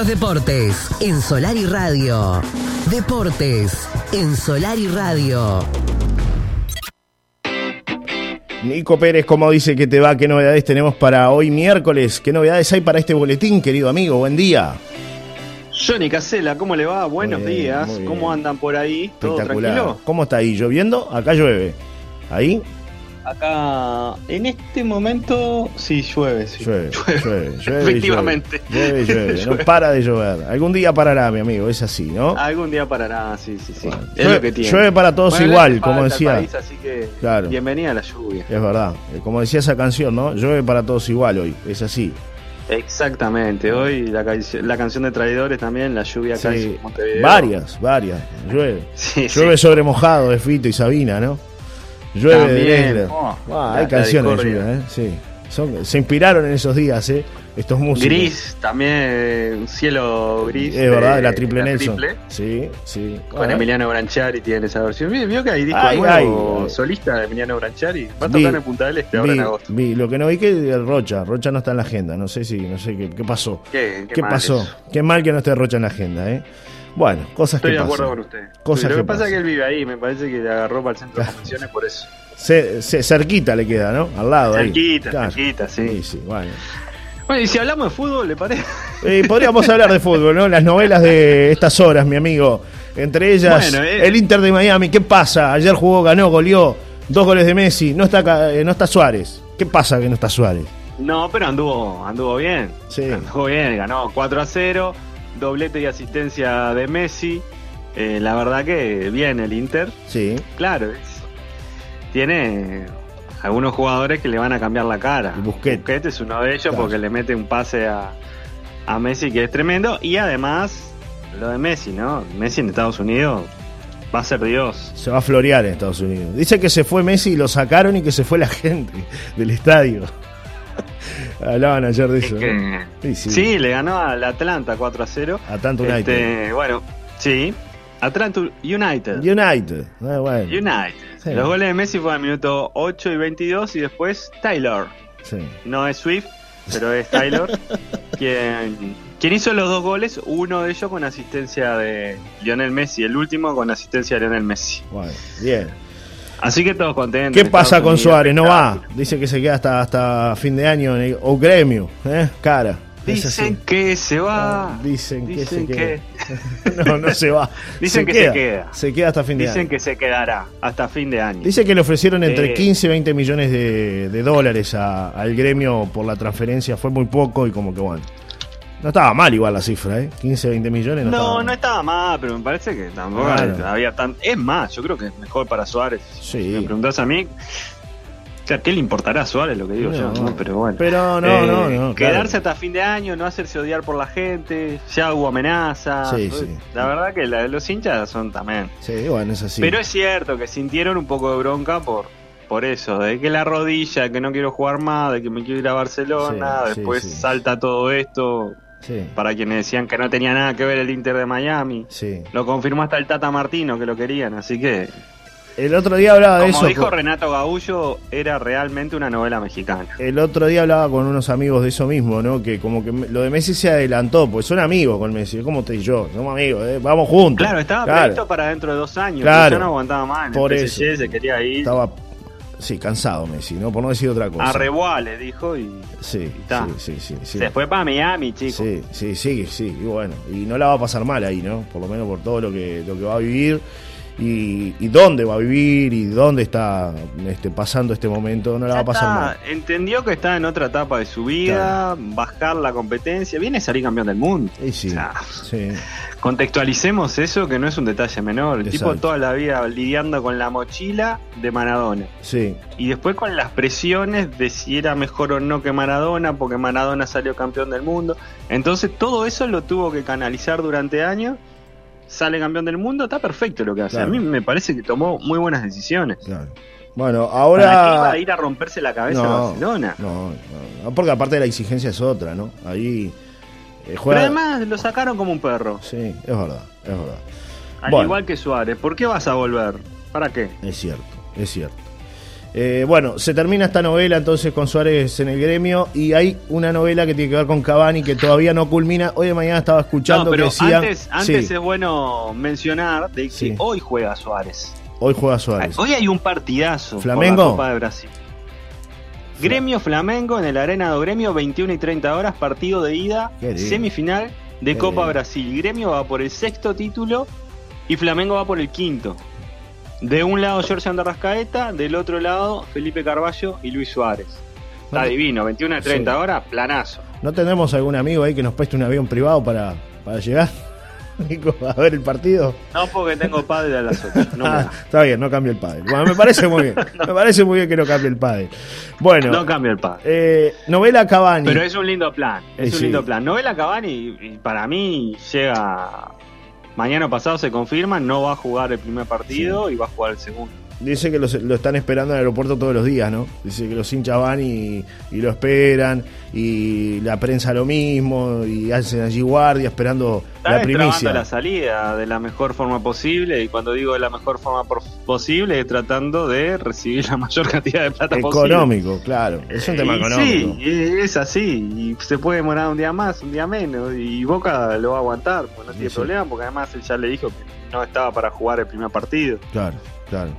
los deportes en Solar y Radio. Deportes en Solar y Radio. Nico Pérez, ¿cómo dice que te va? ¿Qué novedades tenemos para hoy miércoles? ¿Qué novedades hay para este boletín, querido amigo? Buen día. Johnny Casela, ¿cómo le va? Buenos bien, días. ¿Cómo andan por ahí? ¿Todo Espectacular. tranquilo? ¿Cómo está ahí? ¿Lloviendo? Acá llueve. ¿Ahí? Acá, en este momento, sí, llueve. Sí. Llueve, llueve, llueve. Efectivamente. Llueve, llueve. No para de llover. Algún día parará, mi amigo, es así, ¿no? Algún día parará, sí, sí, sí. Bueno, es llueve- lo que tiene. llueve para todos Bueno, igual, como decía. país, así que Claro. bienvenida a la lluvia. Es verdad. Eh, Como decía esa canción, ¿no? Llueve para todos igual hoy. Es así. Exactamente. Hoy la, canción- la canción de Traidores también, la lluvia acá Sí. en Montevideo. Varias, varias. Llueve. Sí, Llueve sí. sobre mojado de Fito y Sabina, ¿no? Llueve de También. Lesler. Oh, Ah, hay canciones de lluvia, ¿eh? Sí. Son- se inspiraron en esos días, ¿eh? Estos músicos. Gris, también, un cielo gris. Es verdad, de- la triple la Nelson. triple. Sí, sí. Con Ah, Emiliano Branchari tiene esa versión. Vio que hay disco Ay, nuevo ay. solista de Emiliano Branchari. Va a Vi- tocar en Punta del Este ahora vi, en agosto. vi. Lo que no vi que Rocha. Rocha no está en la agenda. No sé si, no sé qué, qué pasó. ¿Qué, ¿Qué, mal pasó? eso. Qué mal que no esté Rocha en la agenda, ¿eh? Bueno, cosas Estoy que de pasan. acuerdo con usted. Cosas Lo que que pasa es que él vive ahí. Me parece que le agarró para el centro de convenciones por eso. Se- se- cerquita le queda, ¿no? Al lado. ahí. Cerquita, Claro. cerquita, sí. Sí, sí, bueno. Bueno, y si hablamos de fútbol, ¿le parece? Eh, podríamos hablar de fútbol, ¿no? Las novelas de estas horas, mi amigo. Entre ellas, Bueno, eh. el Inter de Miami. ¿Qué pasa? Ayer jugó, ganó, goleó. Dos goles de Messi. No está, eh, no está Suárez. ¿Qué pasa que no está Suárez? No, pero anduvo, anduvo bien. Sí. Anduvo bien, ganó 4 a 0, doblete y asistencia de Messi. Eh, la verdad que bien el Inter. Sí. Claro, es- tiene algunos jugadores que le van a cambiar la cara. Y Busquets. es uno de ellos Claro. porque le mete un pase a, a Messi que es tremendo. Y además, lo de Messi, ¿no? Messi en Estados Unidos va a ser Dios. Se va a florear en Estados Unidos. Dice que se fue Messi y lo sacaron y que se fue la gente del estadio. Hablaban ayer de Es eso. Sí, sí. sí. le ganó al Atlanta 4 a 0. Atlanta United. Este, bueno, sí. Atlanta United. United. Ah, bueno. United. Sí. Los goles de Messi fueron al minuto 8 y 22 y después Taylor. No es Swift, pero es Taylor quien, quien hizo los dos goles, uno de ellos con asistencia de Lionel Messi, el último con asistencia de Lionel Messi. Bueno, bien. Así que todos contentos. ¿Qué pasa con Suárez? No va. Dice que se queda hasta, hasta fin de año en el, o gremio. ¿eh? Cara. Así. Dicen que se va. Ah, Dicen que Dicen se que- queda. no, no se va. Dicen que se queda. Se queda hasta fin de Dicen año. que se quedará hasta fin de año. Dice que le ofrecieron entre Eh. 15 y 20 millones de, de dólares a- al gremio por la transferencia. Fue muy poco y como que bueno. No estaba mal igual la cifra, ¿eh? 15, 20 millones no, No, estaba no mal. estaba mal, pero me parece que tampoco Claro. había tan. Es más, yo creo que es mejor para Suárez. Sí. Si me preguntás a mí, ¿qué le importará a Suárez lo que digo No. yo? ¿no? Pero bueno. Pero no, Eh, no, no. claro. Quedarse hasta fin de año, no hacerse odiar por la gente, ya hubo amenazas. Sí, sí. La verdad que la- los hinchas son también. Sí, bueno, es así. Pero es cierto que sintieron un poco de bronca por, por eso, de que la rodilla, que no quiero jugar más, de que me quiero ir a Barcelona, Sí, después salta todo esto, Sí, para quienes decían que no tenía nada que ver el Inter de Miami. sí. Lo confirmó hasta el Tata Martino que lo querían, así que, El otro día hablaba de como eso. dijo con- Renato Gaullo, era realmente una novela mexicana. El otro día hablaba con unos amigos de eso mismo, ¿no? Que como que lo de Messi se adelantó, pues son amigos con Messi, como te y yo, somos amigos, ¿eh? vamos juntos. Claro, estaba Claro. previsto para dentro de dos años, Claro. ya no aguantaba más. Por el PSG eso. se quería ir. Estaba, sí, cansado Messi, ¿no? Por no decir otra cosa. A Reboa le dijo y Sí, está. sí, sí, sí, sí. se fue para Miami, chicos. Sí, sí, sí, sí, y bueno, y no la va a pasar mal ahí, ¿no? Por lo menos por todo lo que, lo que va a vivir y, y dónde va a vivir y dónde está este, pasando este momento, no la va a pasar mal. Entendió que está en otra etapa de su vida, bajar la competencia, viene a salir campeón del mundo. Sí, O sea, sí, contextualicemos eso que no es un detalle menor. El tipo toda la vida lidiando con la mochila de Maradona. sí, Y después con las presiones de si era mejor o no que Maradona, porque Maradona salió campeón del mundo. Entonces todo eso lo tuvo que canalizar durante años. Sale campeón del mundo, está perfecto lo que hace. Claro. A mí me parece que tomó muy buenas decisiones. claro. Bueno, ¿Para qué ahora... a ir a romperse la cabeza a No, Barcelona? No, no, porque aparte la exigencia es otra, ¿no? Ahí eh, Pero además lo sacaron como un perro. Sí, es verdad, es verdad. Al Bueno. igual que Suárez. ¿Por qué vas a volver? ¿Para qué? Es cierto, es cierto. Eh, bueno, se termina esta novela entonces con Suárez en el gremio y hay una novela que tiene que ver con Cavani que todavía no culmina. Hoy de mañana estaba escuchando No, pero que decían... antes, antes Sí, es bueno mencionar de que Sí. hoy juega Suárez. hoy juega Suárez. Hoy hay un partidazo ¿Flamengo? por la Copa de Brasil. Gremio Flamengo en el Arena do Gremio, 21 y 30 horas, partido de ida, semifinal de Qué Copa lindo. Brasil. Gremio va por el sexto título y Flamengo va por el quinto. De un lado Jorge Andarrascaeta, del otro lado Felipe Carballo y Luis Suárez. Está No divino, 21 y 30 Sí. horas, planazo. ¿No tendremos algún amigo ahí que nos preste un avión privado para, para llegar Nico, a ver el partido? No porque tengo padre a las 8. No, me Ah, está bien, no cambia el padre. Bueno, me parece muy bien. Me parece muy bien que no cambie el padre. Bueno, no cambio el padre. eh, novela Cavani. Pero es un lindo plan, es Eh, un sí. lindo plan. Novela Cavani, para mí, llega. Mañana pasado se confirma, no va a jugar el primer partido y va a jugar el segundo. Dice que los- lo están esperando en el aeropuerto todos los días, ¿no? Dice que los hinchas van y, y lo esperan, y la prensa lo mismo, y hacen allí guardia esperando Está la primicia. la salida de la mejor forma posible, y cuando digo de la mejor forma posible, es tratando de recibir la mayor cantidad de plata posible. Económico, claro. Es un tema Y económico. Sí, es así. Y se puede demorar un día más, un día menos. Y Boca lo va a aguantar, pues no tiene Sí. problema, porque además él ya le dijo que no estaba para jugar el primer partido. Claro, claro.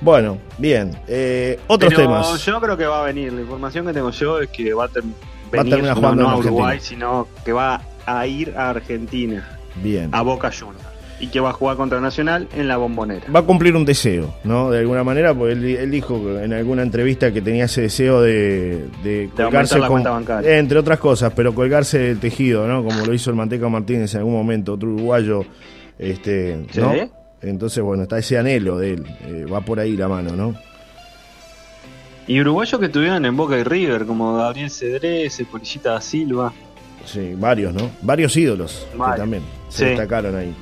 Bueno, bien. Eh, otros Pero temas. Yo creo que va a venir. La información que tengo yo es que va a, ter- venir terminar no, jugando no en a Uruguay, sino que va a ir a Argentina, Bien. a Boca Juniors. Y que va a jugar contra Nacional en la bombonera. Va a cumplir un deseo, ¿no? De alguna manera, porque él, él dijo en alguna entrevista que tenía ese deseo de, de colgarse la con- cuenta bancaria. entre otras cosas, pero colgarse del tejido, ¿no? Como lo hizo el Manteca Martínez en algún momento, otro uruguayo, este, ¿no? ¿Sí? Entonces, bueno, está ese anhelo de él, eh, va por ahí la mano, ¿no? Y uruguayos que estuvieron en Boca y River, como Gabriel Cedrés, el Polillita da Silva. Sí, varios, ¿no? Varios ídolos que también se Sí. destacaron ahí.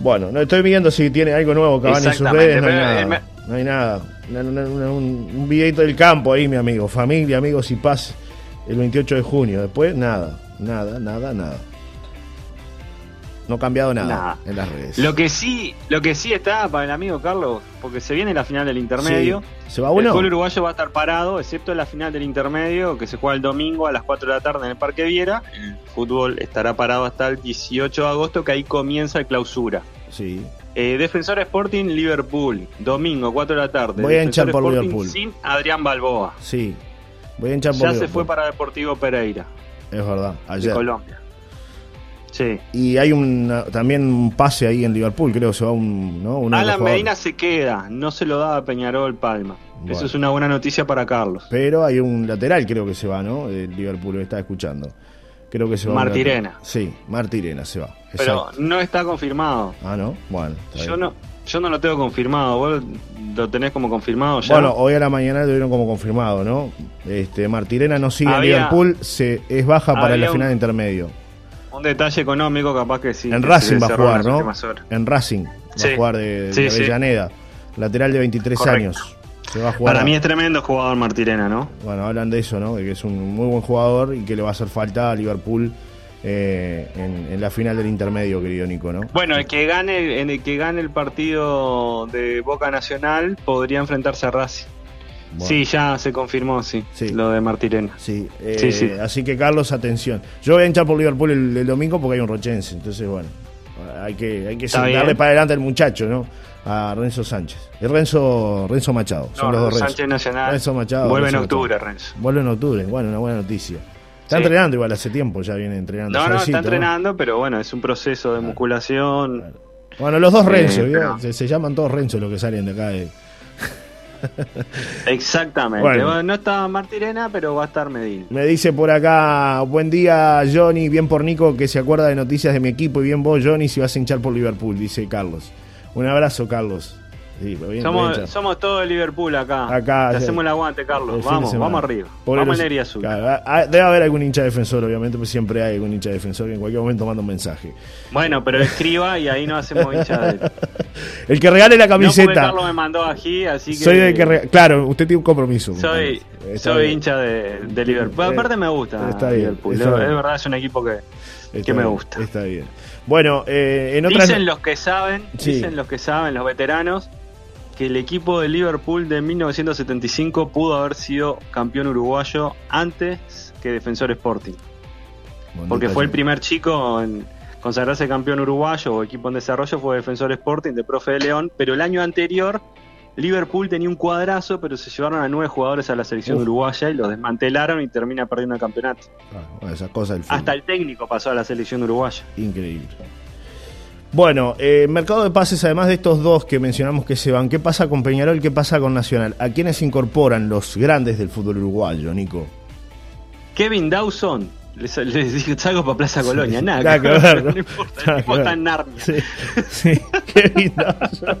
Bueno, no estoy viendo si tiene algo nuevo Cavani en sus redes, no hay nada. me- No hay nada. Un, un videito del campo ahí, mi amigo. Familia, amigos y paz el 28 de junio. Después, nada, nada, nada, nada. No ha cambiado nada, Nada. en las redes. Lo que sí, lo que sí está para el amigo Carlos, porque se viene la final del intermedio. Sí. ¿Se va El fútbol uruguayo va a estar parado, excepto la final del intermedio, que se juega el domingo a las 4 de la tarde en el Parque Viera. El fútbol estará parado hasta el 18 de agosto, que ahí comienza el clausura. Sí. Eh, Defensor Sporting Liverpool, domingo 4 de la tarde. Voy a hinchar por Sporting Liverpool. Sin Adrián Balboa. Sí. Voy a hinchar por Ya se fue para Deportivo Pereira, Es verdad, de ayer. Colombia. Sí. Y hay un, también un pase ahí en Liverpool, creo que se va un. ¿no? Alan. Medina se queda, no se lo da a Peñarol Palma. Bueno. Eso es una buena noticia para Carlos. Pero hay un lateral, creo que se va, ¿no? De Liverpool, está escuchando. Creo que se va. un Martirena. Sí, Martirena se va. Pero no está confirmado. Ah, ¿no? Bueno. Yo no, yo no lo tengo confirmado. ¿Vos lo tenés como confirmado ya? Bueno, hoy a la mañana lo dieron como confirmado, ¿no? Este, Martirena no sigue en Liverpool, se, es baja para la un- final de intermedio. Un detalle económico capaz que sí. en que Racing va a jugar, ¿no? En Racing va a jugar de, de Sí, sí. Avellaneda. Lateral de 23 Correcto. años. Se va a jugar. Para a- mí es tremendo jugador Martirena, ¿no? Bueno, hablan de eso, ¿no? De que es un muy buen jugador y que le va a hacer falta a Liverpool eh, en, en la final del intermedio, querido Nico, ¿no? Bueno, el que gane, en el que gane el partido de Boca Nacional podría enfrentarse a Racing. Bueno, Sí, ya se confirmó, sí, Sí. lo de Martirena. Sí, eh, Sí, sí. así que Carlos, atención. Yo voy a hinchar por Liverpool el, el domingo porque hay un rochense, entonces bueno, hay que, hay que darle para adelante al muchacho, ¿no? A Renzo Sánchez. El Renzo, Renzo Machado, son los dos Renzo. Sánchez Nacional Renzo Machado. vuelve en octubre, Machado. Renzo. Vuelve en octubre, bueno, una buena noticia. Está Sí. entrenando igual hace tiempo, ya viene entrenando. No, no, está entrenando, pero bueno, es un proceso de musculación. Bueno, los dos Eh, Renzo, pero- se, se llaman todos Renzo los que salen de acá. de- Exactamente. Bueno. No está Martirena, pero va a estar Medina. Me dice por acá, buen día Johnny, bien por Nico que se acuerda de noticias de mi equipo y bien vos Johnny si vas a hinchar por Liverpool, dice Carlos. Un abrazo Carlos. Sí, bien, Somos, hinchar. somos todos de Liverpool acá. Acá, Te hacemos el aguante, El Carlos. de Vamos, vamos arriba. Por vamos el- en Azul. Claro, ah, ah, debe haber algún hincha defensor, obviamente, pues siempre hay algún hincha defensor que en cualquier momento manda un mensaje. Bueno, pero escriba y ahí no hacemos hincha de. El que regale la No, camiseta. Carlos me mandó aquí, así que. soy del que rega- Claro, usted tiene un compromiso. Soy, soy bien. hincha de, de Liverpool. Eh, Aparte me gusta está bien, Liverpool. está Es verdad, es un equipo que, Está que me gusta. Está bien. Bueno, eh, en otras. Dicen los que saben, Sí. dicen los que saben, los veteranos, que el equipo de Liverpool de 1975 pudo haber sido campeón uruguayo antes que Defensor Sporting. Porque fue el primer chico en consagrarse campeón uruguayo o equipo en desarrollo, fue Defensor Sporting de Profe de León, pero el año anterior Liverpool tenía un cuadrazo, pero se llevaron a nueve jugadores a la selección Uf. uruguaya y los desmantelaron y termina perdiendo el campeonato. Ah, bueno, esas cosas del. Hasta el técnico pasó a la selección uruguaya. Increíble. Bueno, eh, mercado de pases, además de estos dos que mencionamos que se van, ¿qué pasa con Peñarol? ¿Qué pasa con Nacional? ¿A quiénes incorporan los grandes del fútbol uruguayo, Nico? Kevin Dawson, les, les dije, salgo para Plaza Colonia, nada, Nada que ver, no, ¿no? importa, Nada el tipo está en Narnia. Sí, sí. Kevin Dawson.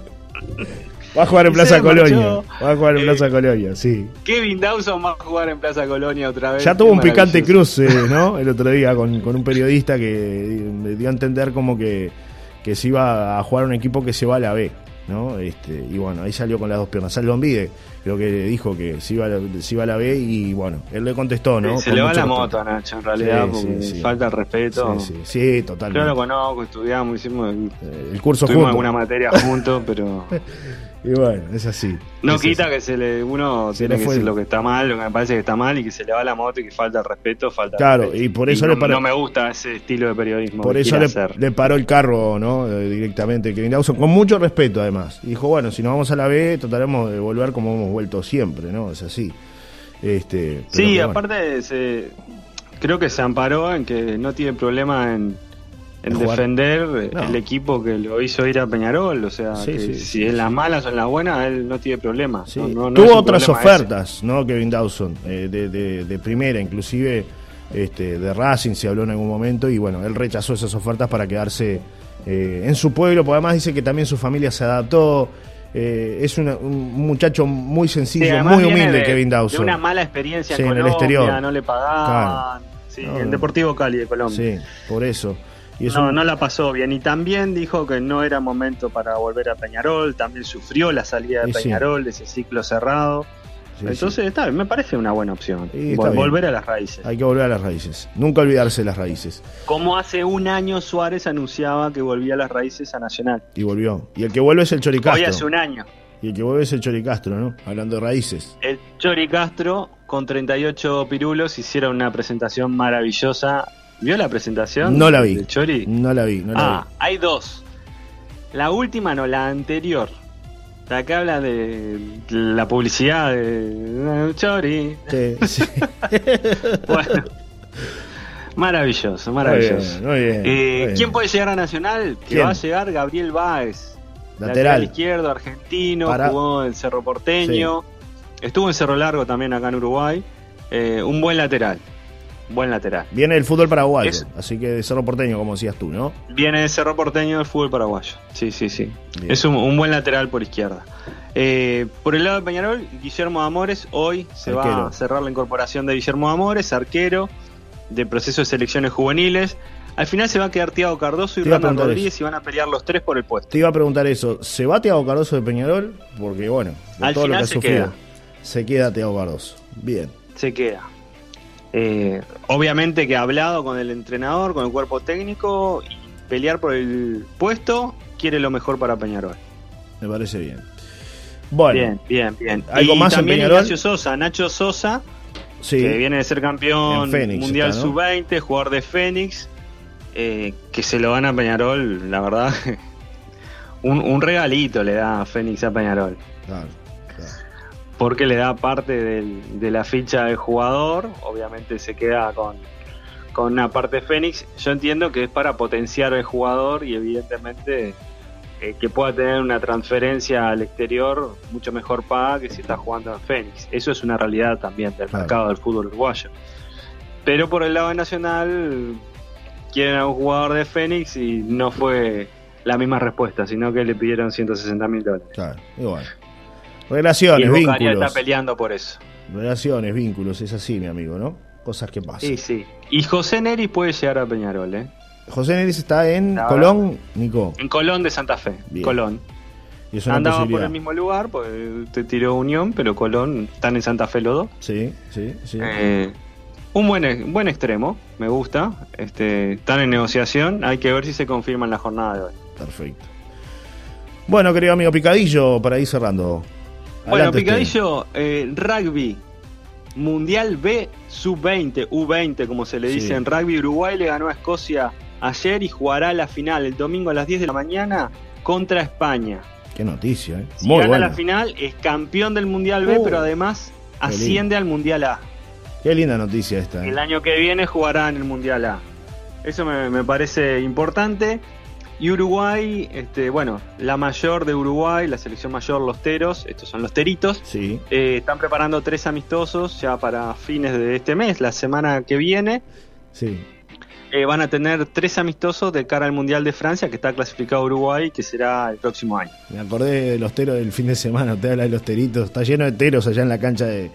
Va a jugar en Plaza Colonia. marchó. Va a jugar en Eh, Plaza Colonia, sí. Kevin Dawson va a jugar en Plaza Colonia otra vez. Ya Qué tuvo un picante cruce, ¿no? El otro día con, con un periodista que le dio a entender como que, que se iba a jugar un equipo que se va a la B, ¿no? Este, y bueno, ahí salió con las dos piernas. Salvo Vide, creo que dijo que se iba, a la- se iba a la B y bueno, él le contestó, ¿no? Se le va la moto a Nacho, en realidad, Sí, porque sí, falta el respeto. Sí, sí, Yo totalmente. lo conozco, estudiamos, hicimos Eh, el curso juntos. alguna materia juntos, pero Y bueno, es así. no Es quita así. que se le uno Se tiene que fue decir lo que está mal, lo que me parece que está mal y que se le va la moto y que falta el respeto, falta Claro, respeto. y por eso no, le pare- no me gusta ese estilo de periodismo. Por eso le, paró el carro, ¿no? Eh, directamente Kevin Dawson, con mucho respeto además. Y dijo, bueno, si nos vamos a la B, trataremos de volver como hemos vuelto siempre, ¿no? Es así. Este, Sí, bueno. aparte se, creo que se amparó en que no tiene problema en, en jugar. defender No. el equipo que lo hizo ir a Peñarol. O sea, Sí, que sí, si en las malas o en las buenas, él no tiene problema. Sí. No- no- no es Tuvo otras ese. ofertas, ¿no? Kevin Dawson, eh, de, de- de primera, inclusive este, de Racing se habló en algún momento y bueno, él rechazó esas ofertas para quedarse eh, en su pueblo, porque además dice que también su familia se adaptó. eh, es una- un muchacho muy sencillo, muy humilde, de- Kevin De Dawson. una mala experiencia en el exterior. no le pagaban. Sí, No, en no. Deportivo Cali de Colombia. Sí, por eso. Y No, un- no la pasó bien. Y también dijo que no era momento para volver a Peñarol. También sufrió la salida de sí. Peñarol, de ese ciclo cerrado. sí, Entonces, está, bien, me parece una buena opción. Bien. volver a las raíces. hay que volver a las raíces. Nunca olvidarse de las raíces. Como hace un año Suárez anunciaba que volvía a las raíces a Nacional. Y volvió. Y el que vuelve es el Hoy Choricastro. hace un año. Y el que vuelve es el Choricastro, ¿no? Hablando de raíces. El Chori Castro, con 38 pirulos, hicieron una presentación maravillosa. ¿Vio la presentación? No la vi. del Chori? No la vi, no la Ah, hay dos. La última, no, la anterior. La que habla de la publicidad de Chori. vi. Sí, sí. Bueno. maravilloso, Muy maravilloso. bien, muy bien, Eh, muy bien. ¿Quién puede llegar a Nacional? Que ¿Quién? va a llegar Gabriel Báez. Lateral. izquierdo, argentino, Para- jugó en Cerro Porteño. Estuvo en Cerro Largo también acá en Uruguay. Eh, un buen lateral. Buen lateral. Viene el fútbol paraguayo, Es- así que de Cerro Porteño, como decías tú, ¿no? Viene de Cerro Porteño del fútbol paraguayo. Sí, sí, sí. Bien. Es un, un buen lateral por izquierda. Eh, por el lado de Peñarol, Guillermo Amores, hoy se va a cerrar la incorporación de Guillermo Amores, arquero de proceso de selecciones juveniles. Al final se va a quedar Tiago Cardoso y preguntar Rodríguez y van a pelear los tres por el puesto. Te iba a preguntar eso. ¿Se va Tiago Cardoso de Peñarol? Porque, bueno, de Al todo lo final que ha se sufrido. queda. Se queda Tiago Cardoso. Bien. Se queda. Eh, obviamente que ha hablado con el entrenador, con el cuerpo técnico y pelear por el puesto quiere lo mejor para Peñarol. Me parece bien. Bueno, Bien, bien, bien. ¿Algo y más en también Peñarol? Ignacio Sosa, Nacho Sosa, sí. que viene de ser campeón En Fénix mundial está, ¿no? sub-20, jugador de Fénix, eh, que se lo van a Peñarol, la verdad. un, un regalito le da a Fénix a Peñarol. Claro. Porque le da parte del- de la ficha del jugador, obviamente se queda con, con una parte Fénix. Yo entiendo que es para potenciar al jugador y evidentemente eh, que pueda tener una transferencia al exterior mucho mejor paga que si está jugando en Fénix. Eso es una realidad también del Claro. mercado del fútbol uruguayo. Pero por el lado Nacional quieren a un jugador de Fénix y no fue la misma respuesta, sino que le pidieron 160 mil dólares. Claro, y Y Relaciones, Boca Haría vínculos. está peleando por eso. Relaciones, vínculos, es así, mi amigo, ¿no? Cosas que pasan. Sí, sí. Y José Neri puede llegar a Peñarol, ¿eh? José Neris está en Colón, Nico. En Colón de Santa Fe. Bien. Colón. Y es una Andaba por el mismo lugar, pues te tiró Unión, pero Colón están en Santa Fe los dos. Sí, sí, sí. Eh, un buen, un buen extremo, me gusta. Este, están en negociación, hay que ver si se confirma en la jornada de hoy. Perfecto. Bueno, querido amigo Picadillo, para ir cerrando. Bueno, Adelante Picadillo, eh, rugby, Mundial B sub-20, U20 como se le Sí. dice en rugby, Uruguay le ganó a Escocia ayer y jugará la final el domingo a las 10 de la mañana contra España. Qué noticia, ¿eh? Si Muy gana buena. la final es campeón del Mundial B, Uh, pero además asciende al Mundial A. Qué linda noticia esta. ¿eh? El año que viene jugará en el Mundial A. Eso me, me parece importante. Y Uruguay, este, bueno, la mayor de Uruguay, la selección mayor, los Teros, estos son los Teritos, Sí, eh, están preparando tres amistosos ya para fines de este mes, la semana que viene. sí. eh, van a tener tres amistosos de cara al Mundial de Francia, que está clasificado Uruguay, que será el próximo año. Me acordé de los teros del fin de semana. Usted habla de los teritos. Está lleno de teros allá en la cancha de,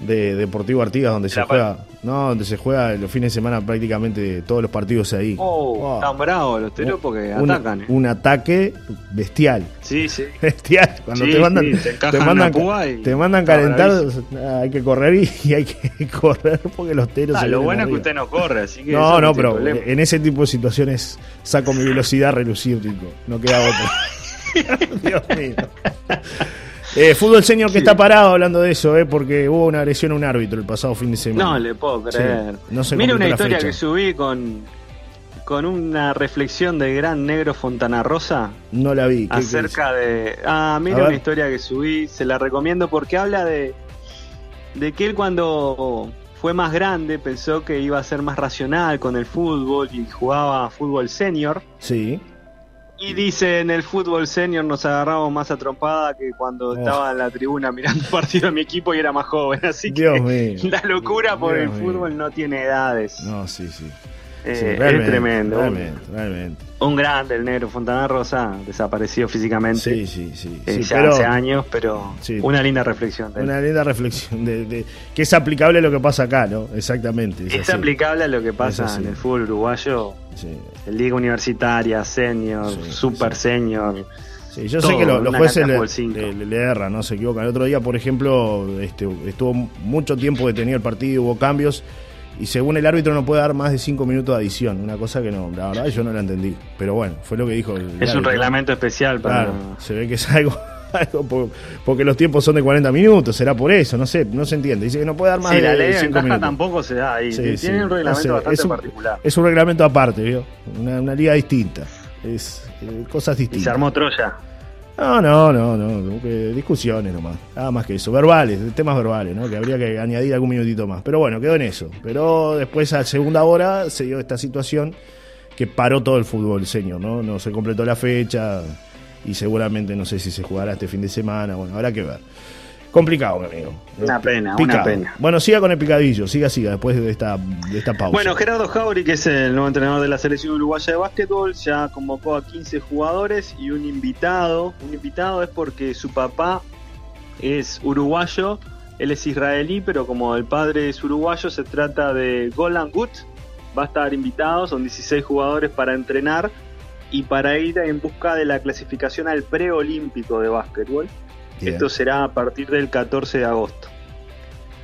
de Deportivo Artigas, donde se juega. No, donde se juega los fines de semana prácticamente todos los partidos ahí. Oh, Oh. están bravos los Teros porque un, atacan. eh. un ataque bestial. Sí, sí. Bestial. Cuando Sí, te mandan, sí, te mandan, y te mandan calentar, bravísimo. hay que correr y, y hay que correr porque los teros Ah, se lo bueno es que usted no corre, así que. No, no, pero problema. en ese tipo de situaciones saco mi velocidad a relucir, Rico. No queda otra. Dios mío. Eh, fútbol señor que Sí. está parado hablando de eso, eh, porque hubo una agresión a un árbitro el pasado fin de semana. No le puedo creer. Sí, no se Mira una historia fecha. que subí con, con una reflexión del gran negro Fontana Rosa No la vi. ¿Qué- qué acerca de. Ah, mira una historia que subí, se la recomiendo porque habla de, de que él cuando fue más grande pensó que iba a ser más racional con el fútbol y jugaba fútbol senior. Sí. Y dice, en el fútbol senior nos agarramos más a trompada que cuando Oh. estaba en la tribuna mirando partido de mi equipo y era más joven. Así Dios que mío. la locura por Dios el mío. fútbol no tiene edades. No, sí, sí. Eh, Sí, es tremendo. Realmente, realmente. Un grande el negro Fontana Rosa, desapareció físicamente Sí, sí, sí. eh, sí, ya pero hace años, pero Sí. una linda reflexión. de una linda reflexión de, de- que es aplicable a lo que pasa acá, ¿no? Exactamente. es es aplicable a lo que pasa en el fútbol uruguayo, Sí. Liga universitaria, senior, Sí, super senior. Sí, yo Todo, sé que lo- los jueces le, le- le erran, no se equivocan. El otro día, por ejemplo, este, estuvo mucho tiempo detenido el partido, hubo cambios y según el árbitro no puede dar más de cinco minutos de adición. Una cosa que no, la verdad yo no la entendí. Pero bueno, fue lo que dijo el Es un reglamento especial para... Claro, se ve que es algo, algo porque los tiempos son de 40 minutos, será por eso, no sé, no se entiende. Dice que no puede dar más Sí, la ley de 5 ventaja minutos. tampoco se da ahí. Sí, Tiene sí. un No reglamento sé, bastante es un- particular. Es un reglamento aparte, ¿vio? Una, una liga distinta. Es eh, cosas Y se distintas. armó Troya. No, no, no, no, discusiones nomás. Nada más que eso. Verbales, temas verbales, ¿no? Que habría que añadir algún minutito más. Pero bueno, quedó en eso. Pero después, a segunda hora, se dio esta situación que paró todo el fútbol, señor, ¿no? No se completó la fecha y seguramente no sé si se jugará este fin de semana. Bueno, habrá que ver. Complicado, mi amigo. Una Eh, pena, una pena. Bueno, siga con el picadillo, siga, siga, después de esta, de esta pausa. Bueno, Gerardo Jauri, que es el nuevo entrenador de la selección uruguaya de básquetbol, ya convocó a 15 jugadores y un invitado. Un invitado es porque su papá es uruguayo, él es israelí, pero como el padre es uruguayo, se trata de Golan Gut. Va a estar invitado, son 16 jugadores para entrenar y para ir en busca de la clasificación al preolímpico de básquetbol. Bien, Esto será a partir del 14 de agosto.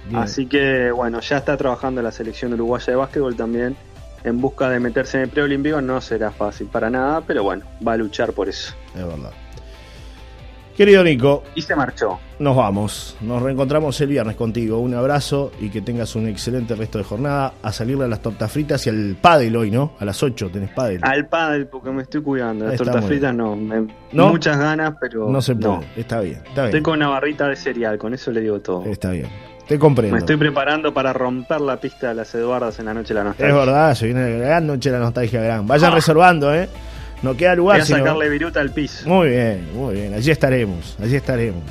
bien. Así que bueno, ya está trabajando la selección uruguaya de básquetbol también en busca de meterse en el preolímpico. No será fácil para nada, pero bueno, va a luchar por eso. Es verdad. Querido Nico, Y se marchó. Nos vamos, nos reencontramos el viernes contigo. Un abrazo y que tengas un excelente resto de jornada. A salirle a las tortas fritas y al pádel hoy, ¿no? A las 8 tenés pádel. Al padre, porque me estoy cuidando. Las tortas fritas no, me- ¿No? Muchas ganas, pero. No se puede. Está bien, está Estoy bien. con una barrita de cereal, con eso le digo todo. Está bien. Te comprendo. Me estoy preparando para romper la pista de las Eduardas en la noche de la Es nostalgia. verdad, se viene la gran noche de la nostalgia gran. Vayan Ah. reservando, ¿eh? No queda Voy lugar. a sino- sacarle viruta al piso. Muy bien, muy bien. Allí estaremos, allí estaremos.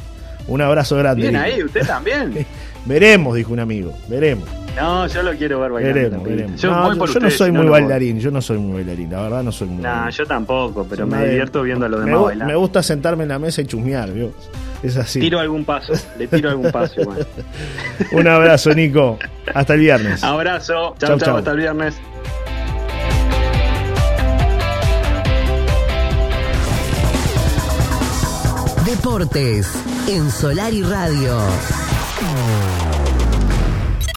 Un abrazo grande. Bien ahí, usted también. Veremos, dijo un amigo. Veremos. No, yo lo quiero ver bailando. Veremos, veremos. Yo No, voy por yo no ustedes, soy muy voy. bailarín, yo no soy muy bailarín, la verdad no soy muy Nah, bailarín. yo tampoco, pero me divierto viendo a los me, demás gu- bailar. me gusta sentarme en la mesa y chusmear, ¿vio? Es así. Tiro algún paso, le tiro algún paso igual. Un abrazo, Nico. Hasta el viernes. Abrazo, Chau, chao, chau. chao, hasta el viernes. Deportes en Solar y Radio.